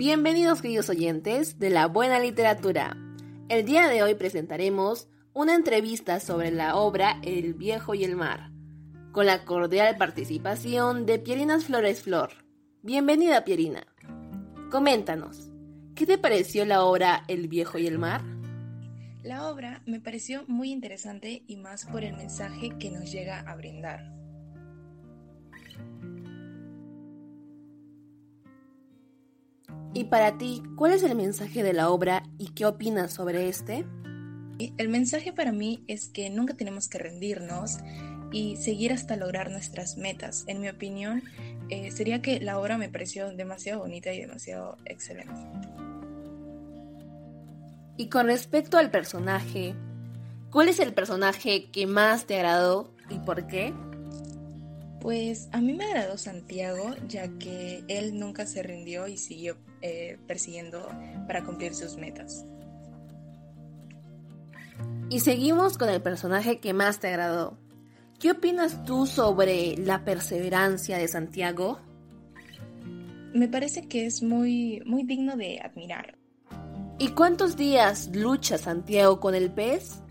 Bienvenidos queridos oyentes de la buena literatura. El día de hoy presentaremos una entrevista sobre la obra El viejo y el mar, con la cordial participación de Pierinas Flores Flor. Bienvenida Pierina. Coméntanos, ¿qué te pareció la obra El viejo y el mar? La obra me pareció muy interesante y más por el mensaje que nos llega a brindar. Y para ti, ¿cuál es el mensaje de la obra y qué opinas sobre este? El mensaje para mí es que nunca tenemos que rendirnos y seguir hasta lograr nuestras metas. En mi opinión, eh, sería que la obra me pareció demasiado bonita y demasiado excelente. Y con respecto al personaje, ¿cuál es el personaje que más te agradó y por qué? Pues a mí me agradó Santiago, ya que él nunca se rindió y siguió eh, persiguiendo para cumplir sus metas. Y seguimos con el personaje que más te agradó. ¿Qué opinas tú sobre la perseverancia de Santiago? Me parece que es muy, muy digno de admirar. ¿Y cuántos días lucha Santiago con el pez?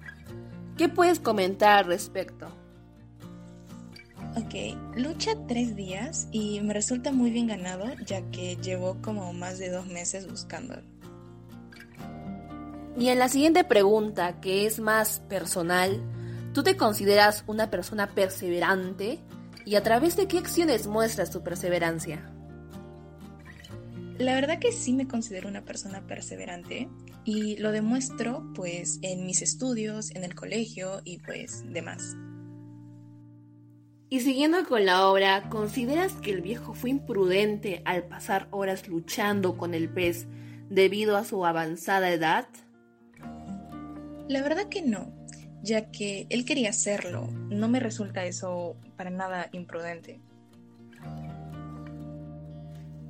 ¿Qué puedes comentar al respecto? Ok, lucha tres días y me resulta muy bien ganado ya que llevo como más de dos meses buscándolo. Y en la siguiente pregunta, que es más personal, ¿tú te consideras una persona perseverante? ¿Y a través de qué acciones muestras tu perseverancia? La verdad que sí me considero una persona perseverante y lo demuestro pues en mis estudios, en el colegio y pues demás. Y siguiendo con la obra, ¿consideras que el viejo fue imprudente al pasar horas luchando con el pez debido a su avanzada edad? La verdad que no, ya que él quería hacerlo. No me resulta eso para nada imprudente.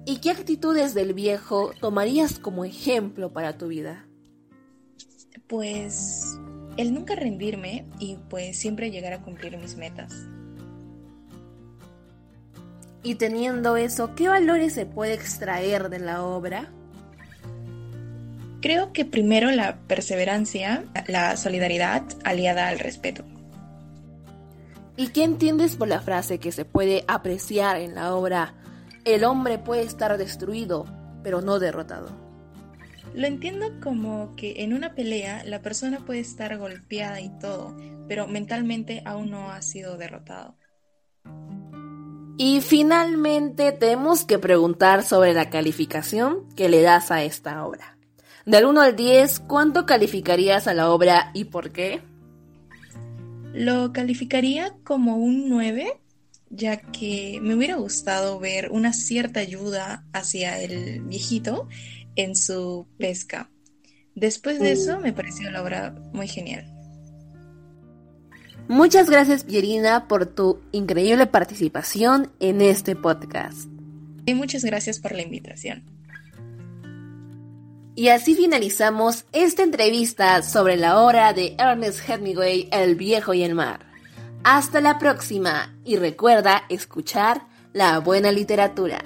¿Y qué actitudes del viejo tomarías como ejemplo para tu vida? Pues el nunca rendirme y pues siempre llegar a cumplir mis metas. Y teniendo eso, ¿qué valores se puede extraer de la obra? Creo que primero la perseverancia, la solidaridad aliada al respeto. ¿Y qué entiendes por la frase que se puede apreciar en la obra? El hombre puede estar destruido, pero no derrotado. Lo entiendo como que en una pelea la persona puede estar golpeada y todo, pero mentalmente aún no ha sido derrotado. Y finalmente tenemos que preguntar sobre la calificación que le das a esta obra. Del 1 al 10, ¿cuánto calificarías a la obra y por qué? Lo calificaría como un 9, ya que me hubiera gustado ver una cierta ayuda hacia el viejito en su pesca. Después de eso me pareció la obra muy genial. Muchas gracias Pierina por tu increíble participación en este podcast. Y muchas gracias por la invitación. Y así finalizamos esta entrevista sobre la obra de Ernest Hemingway, El viejo y el mar. Hasta la próxima y recuerda escuchar la buena literatura.